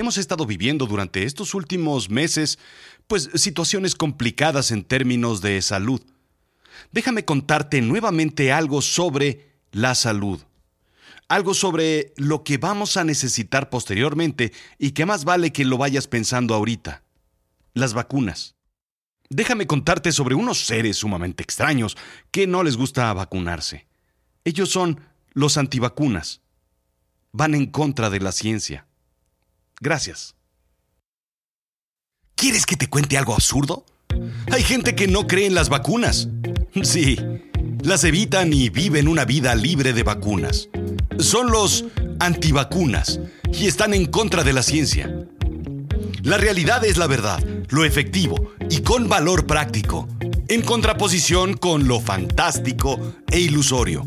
Hemos estado viviendo durante estos últimos meses, pues, situaciones complicadas en términos de salud. Déjame contarte nuevamente algo sobre la salud. Algo sobre lo que vamos a necesitar posteriormente y que más vale que lo vayas pensando ahorita. Las vacunas. Déjame contarte sobre unos seres sumamente extraños que no les gusta vacunarse. Ellos son los antivacunas. Van en contra de la ciencia. Gracias. ¿Quieres que te cuente algo absurdo? Hay gente que no cree en las vacunas. Sí, las evitan y viven una vida libre de vacunas. Son los antivacunas y están en contra de la ciencia. La realidad es la verdad, lo efectivo y con valor práctico, en contraposición con lo fantástico e ilusorio.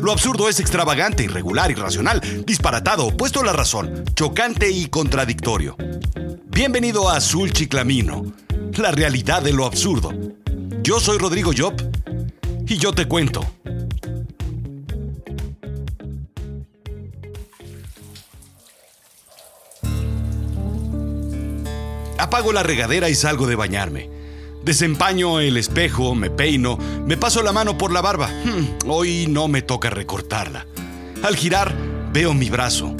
Lo absurdo es extravagante, irregular, irracional, disparatado, opuesto a la razón, chocante y contradictorio. Bienvenido a Azul Chiclamino, la realidad de lo absurdo. Yo soy Rodrigo Job y yo te cuento. Apago la regadera y salgo de bañarme. Desempaño el espejo, me peino, me paso la mano por la barba. Hmm, hoy no me toca recortarla. Al girar, veo mi brazo.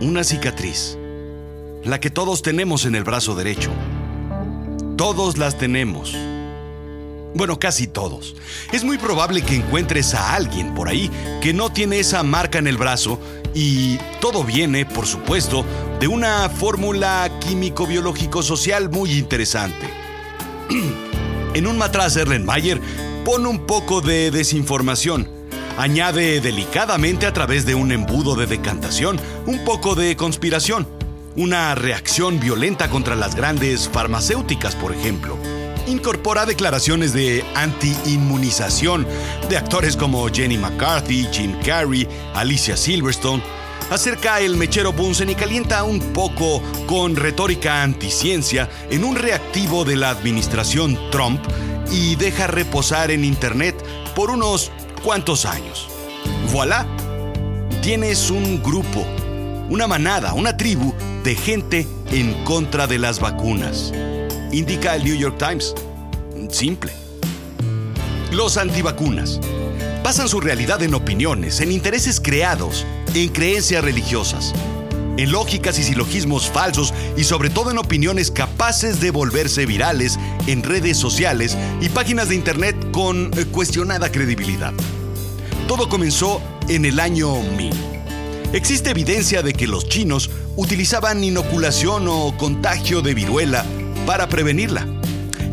Una cicatriz. La que todos tenemos en el brazo derecho. Todos las tenemos. Bueno, casi todos. Es muy probable que encuentres a alguien por ahí que no tiene esa marca en el brazo y todo viene, por supuesto, de una fórmula químico-biológico-social muy interesante. En un matraz Erlenmeyer pone un poco de desinformación. Añade delicadamente a través de un embudo de decantación un poco de conspiración. Una reacción violenta contra las grandes farmacéuticas, por ejemplo incorpora declaraciones de anti-inmunización de actores como Jenny McCarthy, Jim Carrey, Alicia Silverstone. Acerca el mechero Bunsen y calienta un poco con retórica anticiencia en un reactivo de la administración Trump y deja reposar en Internet por unos cuantos años. Voilà, tienes un grupo, una manada, una tribu de gente en contra de las vacunas indica el New York Times. Simple. Los antivacunas basan su realidad en opiniones, en intereses creados, en creencias religiosas, en lógicas y silogismos falsos y sobre todo en opiniones capaces de volverse virales en redes sociales y páginas de internet con eh, cuestionada credibilidad. Todo comenzó en el año 1000. Existe evidencia de que los chinos utilizaban inoculación o contagio de viruela para prevenirla.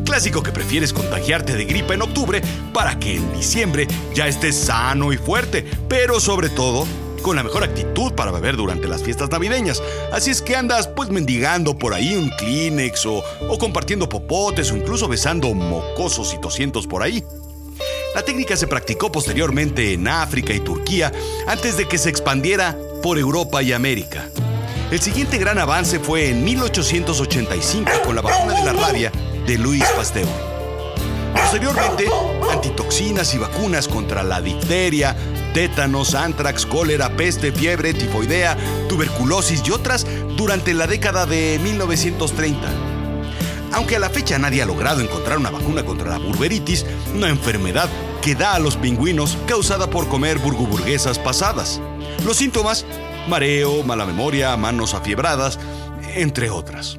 Clásico que prefieres contagiarte de gripa en octubre para que en diciembre ya estés sano y fuerte, pero sobre todo con la mejor actitud para beber durante las fiestas navideñas. Así es que andas pues mendigando por ahí un Kleenex o, o compartiendo popotes o incluso besando mocosos y tosientos por ahí. La técnica se practicó posteriormente en África y Turquía antes de que se expandiera por Europa y América. El siguiente gran avance fue en 1885 con la vacuna de la rabia de Louis Pasteur. Posteriormente, antitoxinas y vacunas contra la difteria, tétanos, antrax, cólera, peste, fiebre, tifoidea, tuberculosis y otras durante la década de 1930. Aunque a la fecha nadie ha logrado encontrar una vacuna contra la burberitis, una enfermedad que da a los pingüinos causada por comer burguburguesas pasadas. Los síntomas mareo, mala memoria, manos afiebradas, entre otras.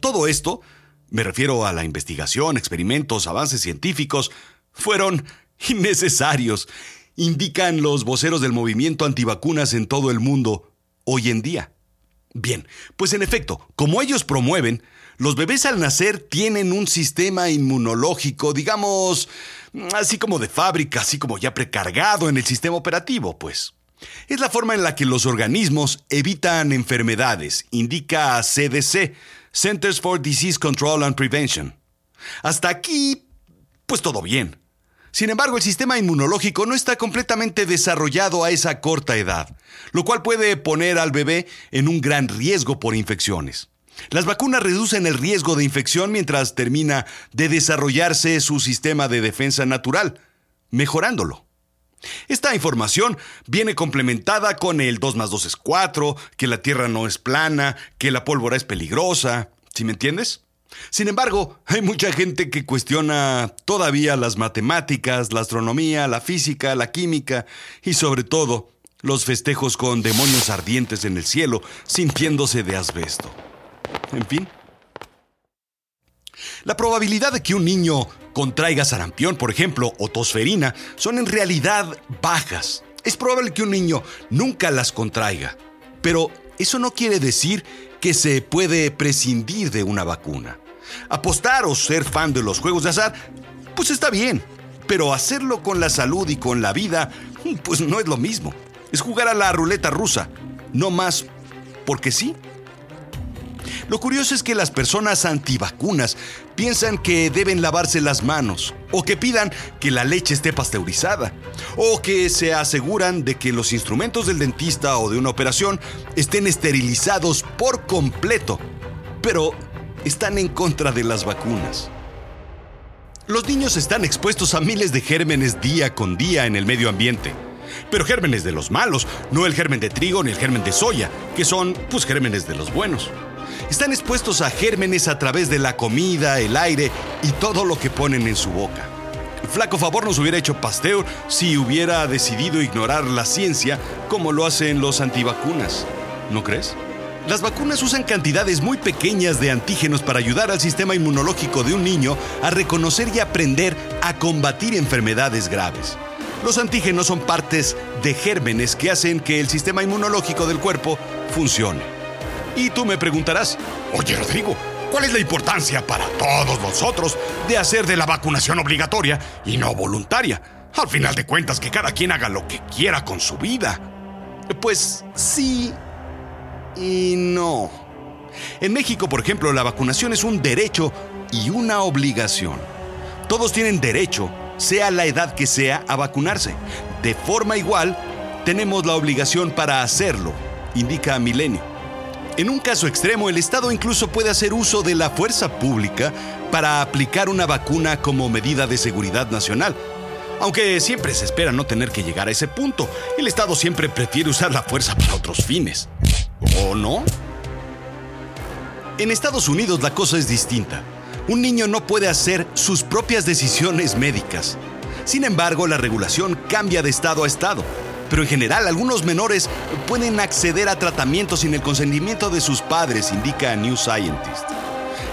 Todo esto, me refiero a la investigación, experimentos, avances científicos, fueron innecesarios, indican los voceros del movimiento antivacunas en todo el mundo hoy en día. Bien, pues en efecto, como ellos promueven, los bebés al nacer tienen un sistema inmunológico, digamos, así como de fábrica, así como ya precargado en el sistema operativo, pues. Es la forma en la que los organismos evitan enfermedades, indica CDC, Centers for Disease Control and Prevention. Hasta aquí, pues todo bien. Sin embargo, el sistema inmunológico no está completamente desarrollado a esa corta edad, lo cual puede poner al bebé en un gran riesgo por infecciones. Las vacunas reducen el riesgo de infección mientras termina de desarrollarse su sistema de defensa natural, mejorándolo. Esta información viene complementada con el 2 más 2 es 4, que la Tierra no es plana, que la pólvora es peligrosa. ¿Sí me entiendes? Sin embargo, hay mucha gente que cuestiona todavía las matemáticas, la astronomía, la física, la química y sobre todo los festejos con demonios ardientes en el cielo sintiéndose de asbesto. En fin. La probabilidad de que un niño contraiga sarampión, por ejemplo, o tosferina, son en realidad bajas. Es probable que un niño nunca las contraiga, pero eso no quiere decir que se puede prescindir de una vacuna. Apostar o ser fan de los juegos de azar, pues está bien, pero hacerlo con la salud y con la vida, pues no es lo mismo. Es jugar a la ruleta rusa, no más porque sí. Lo curioso es que las personas antivacunas piensan que deben lavarse las manos, o que pidan que la leche esté pasteurizada, o que se aseguran de que los instrumentos del dentista o de una operación estén esterilizados por completo, pero están en contra de las vacunas. Los niños están expuestos a miles de gérmenes día con día en el medio ambiente. Pero gérmenes de los malos, no el germen de trigo ni el germen de soya, que son, pues, gérmenes de los buenos están expuestos a gérmenes a través de la comida, el aire y todo lo que ponen en su boca. Flaco favor nos hubiera hecho Pasteur si hubiera decidido ignorar la ciencia como lo hacen los antivacunas. ¿No crees? Las vacunas usan cantidades muy pequeñas de antígenos para ayudar al sistema inmunológico de un niño a reconocer y aprender a combatir enfermedades graves. Los antígenos son partes de gérmenes que hacen que el sistema inmunológico del cuerpo funcione. Y tú me preguntarás, oye Rodrigo, ¿cuál es la importancia para todos nosotros de hacer de la vacunación obligatoria y no voluntaria? Al final de cuentas, que cada quien haga lo que quiera con su vida. Pues sí y no. En México, por ejemplo, la vacunación es un derecho y una obligación. Todos tienen derecho, sea la edad que sea, a vacunarse. De forma igual, tenemos la obligación para hacerlo, indica Milenio. En un caso extremo, el Estado incluso puede hacer uso de la fuerza pública para aplicar una vacuna como medida de seguridad nacional. Aunque siempre se espera no tener que llegar a ese punto, el Estado siempre prefiere usar la fuerza para otros fines. ¿O no? En Estados Unidos la cosa es distinta. Un niño no puede hacer sus propias decisiones médicas. Sin embargo, la regulación cambia de estado a estado pero en general algunos menores pueden acceder a tratamiento sin el consentimiento de sus padres, indica New Scientist.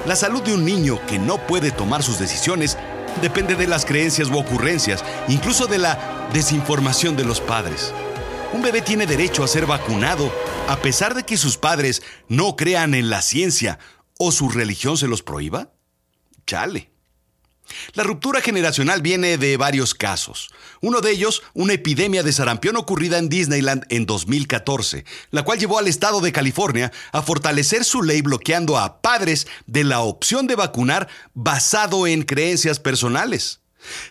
La salud de un niño que no puede tomar sus decisiones depende de las creencias u ocurrencias, incluso de la desinformación de los padres. Un bebé tiene derecho a ser vacunado a pesar de que sus padres no crean en la ciencia o su religión se los prohíba. Chale. La ruptura generacional viene de varios casos. Uno de ellos, una epidemia de sarampión ocurrida en Disneyland en 2014, la cual llevó al estado de California a fortalecer su ley bloqueando a padres de la opción de vacunar basado en creencias personales.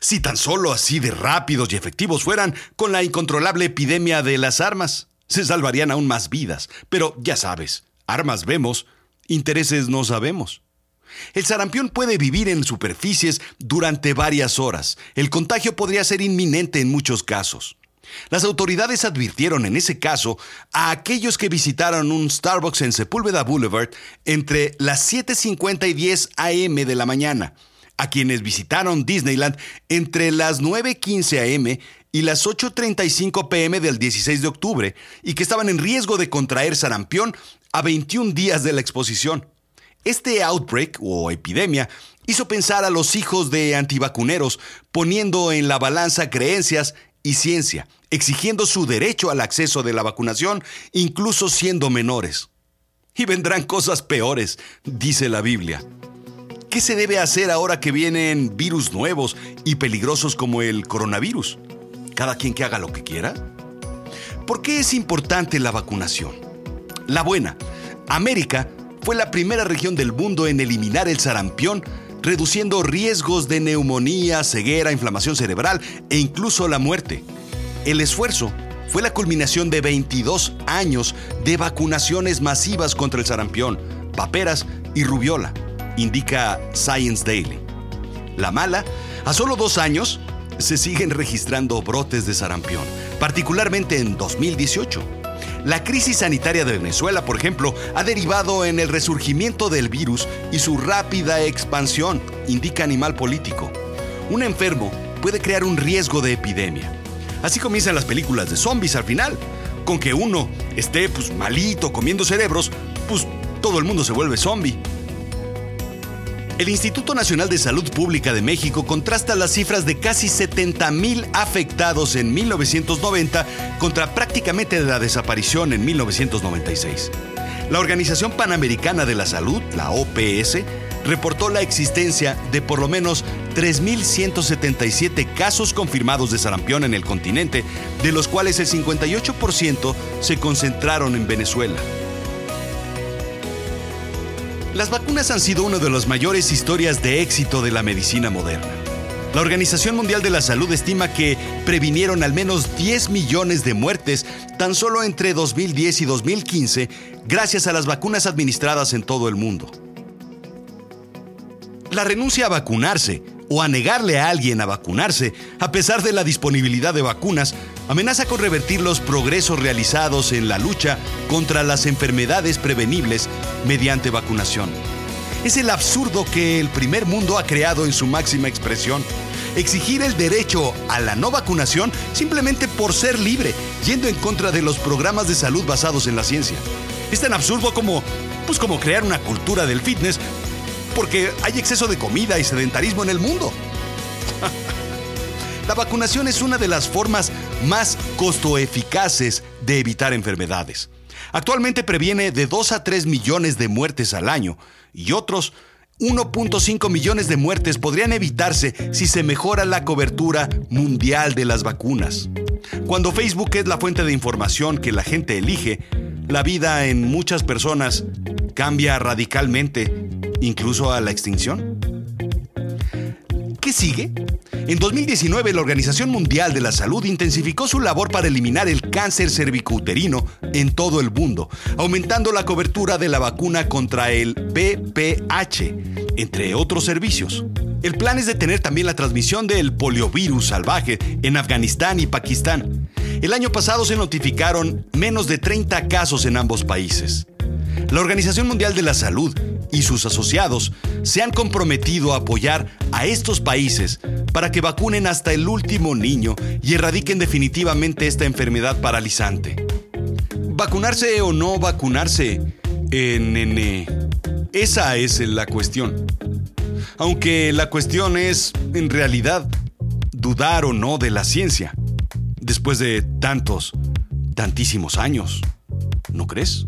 Si tan solo así de rápidos y efectivos fueran con la incontrolable epidemia de las armas, se salvarían aún más vidas. Pero ya sabes, armas vemos, intereses no sabemos. El sarampión puede vivir en superficies durante varias horas. El contagio podría ser inminente en muchos casos. Las autoridades advirtieron en ese caso a aquellos que visitaron un Starbucks en Sepúlveda Boulevard entre las 7.50 y 10 a.m. de la mañana, a quienes visitaron Disneyland entre las 9.15 a.m. y las 8.35 p.m. del 16 de octubre y que estaban en riesgo de contraer sarampión a 21 días de la exposición. Este outbreak o epidemia hizo pensar a los hijos de antivacuneros, poniendo en la balanza creencias y ciencia, exigiendo su derecho al acceso de la vacunación, incluso siendo menores. Y vendrán cosas peores, dice la Biblia. ¿Qué se debe hacer ahora que vienen virus nuevos y peligrosos como el coronavirus? ¿Cada quien que haga lo que quiera? ¿Por qué es importante la vacunación? La buena. América fue la primera región del mundo en eliminar el sarampión, reduciendo riesgos de neumonía, ceguera, inflamación cerebral e incluso la muerte. El esfuerzo fue la culminación de 22 años de vacunaciones masivas contra el sarampión, paperas y rubiola, indica Science Daily. La mala, a solo dos años, se siguen registrando brotes de sarampión, particularmente en 2018. La crisis sanitaria de Venezuela, por ejemplo, ha derivado en el resurgimiento del virus y su rápida expansión, indica Animal Político. Un enfermo puede crear un riesgo de epidemia. Así comienzan las películas de zombies al final. Con que uno esté pues malito comiendo cerebros, pues todo el mundo se vuelve zombie. El Instituto Nacional de Salud Pública de México contrasta las cifras de casi 70 mil afectados en 1990 contra prácticamente la desaparición en 1996. La Organización Panamericana de la Salud, la OPS, reportó la existencia de por lo menos 3.177 casos confirmados de sarampión en el continente, de los cuales el 58% se concentraron en Venezuela. Las vacunas han sido una de las mayores historias de éxito de la medicina moderna. La Organización Mundial de la Salud estima que previnieron al menos 10 millones de muertes tan solo entre 2010 y 2015 gracias a las vacunas administradas en todo el mundo. La renuncia a vacunarse o a negarle a alguien a vacunarse, a pesar de la disponibilidad de vacunas, amenaza con revertir los progresos realizados en la lucha contra las enfermedades prevenibles mediante vacunación. Es el absurdo que el primer mundo ha creado en su máxima expresión. Exigir el derecho a la no vacunación simplemente por ser libre, yendo en contra de los programas de salud basados en la ciencia. Es tan absurdo como, pues como crear una cultura del fitness porque hay exceso de comida y sedentarismo en el mundo. La vacunación es una de las formas más costo-eficaces de evitar enfermedades. Actualmente previene de 2 a 3 millones de muertes al año y otros 1.5 millones de muertes podrían evitarse si se mejora la cobertura mundial de las vacunas. Cuando Facebook es la fuente de información que la gente elige, la vida en muchas personas cambia radicalmente, incluso a la extinción. ¿Qué sigue? En 2019, la Organización Mundial de la Salud intensificó su labor para eliminar el cáncer cervicouterino en todo el mundo, aumentando la cobertura de la vacuna contra el BPH, entre otros servicios. El plan es detener también la transmisión del poliovirus salvaje en Afganistán y Pakistán. El año pasado se notificaron menos de 30 casos en ambos países. La Organización Mundial de la Salud y sus asociados se han comprometido a apoyar a estos países para que vacunen hasta el último niño y erradiquen definitivamente esta enfermedad paralizante. ¿Vacunarse o no vacunarse? Eh, nene. Esa es la cuestión. Aunque la cuestión es, en realidad, dudar o no de la ciencia. Después de tantos, tantísimos años. ¿No crees?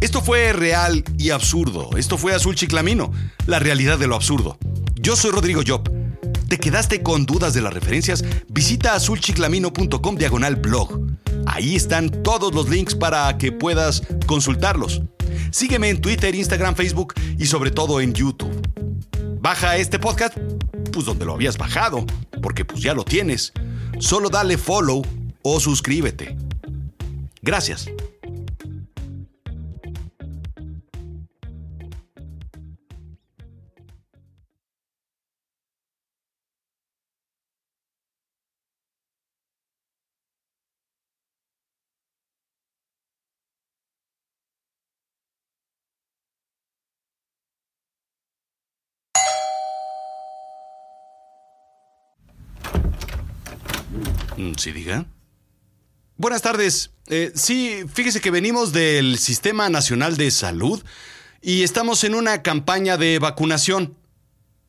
Esto fue real y absurdo. Esto fue Azul Chiclamino, la realidad de lo absurdo. Yo soy Rodrigo Job. ¿Te quedaste con dudas de las referencias? Visita azulchiclamino.com diagonal blog. Ahí están todos los links para que puedas consultarlos. Sígueme en Twitter, Instagram, Facebook y sobre todo en YouTube. Baja este podcast, pues donde lo habías bajado, porque pues ya lo tienes. Solo dale follow o suscríbete. Gracias. Sí, diga. Buenas tardes. Eh, sí, fíjese que venimos del Sistema Nacional de Salud y estamos en una campaña de vacunación.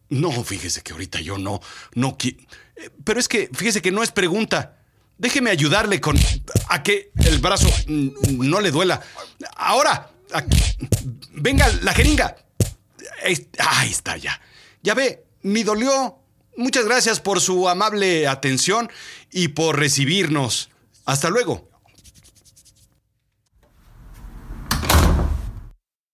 No, fíjese que ahorita yo no, no quiero. Eh, pero es que, fíjese que no es pregunta. Déjeme ayudarle con. a que el brazo no le duela. Ahora. venga, la jeringa. Ahí está ya. Ya ve, ni dolió. Muchas gracias por su amable atención y por recibirnos. Hasta luego.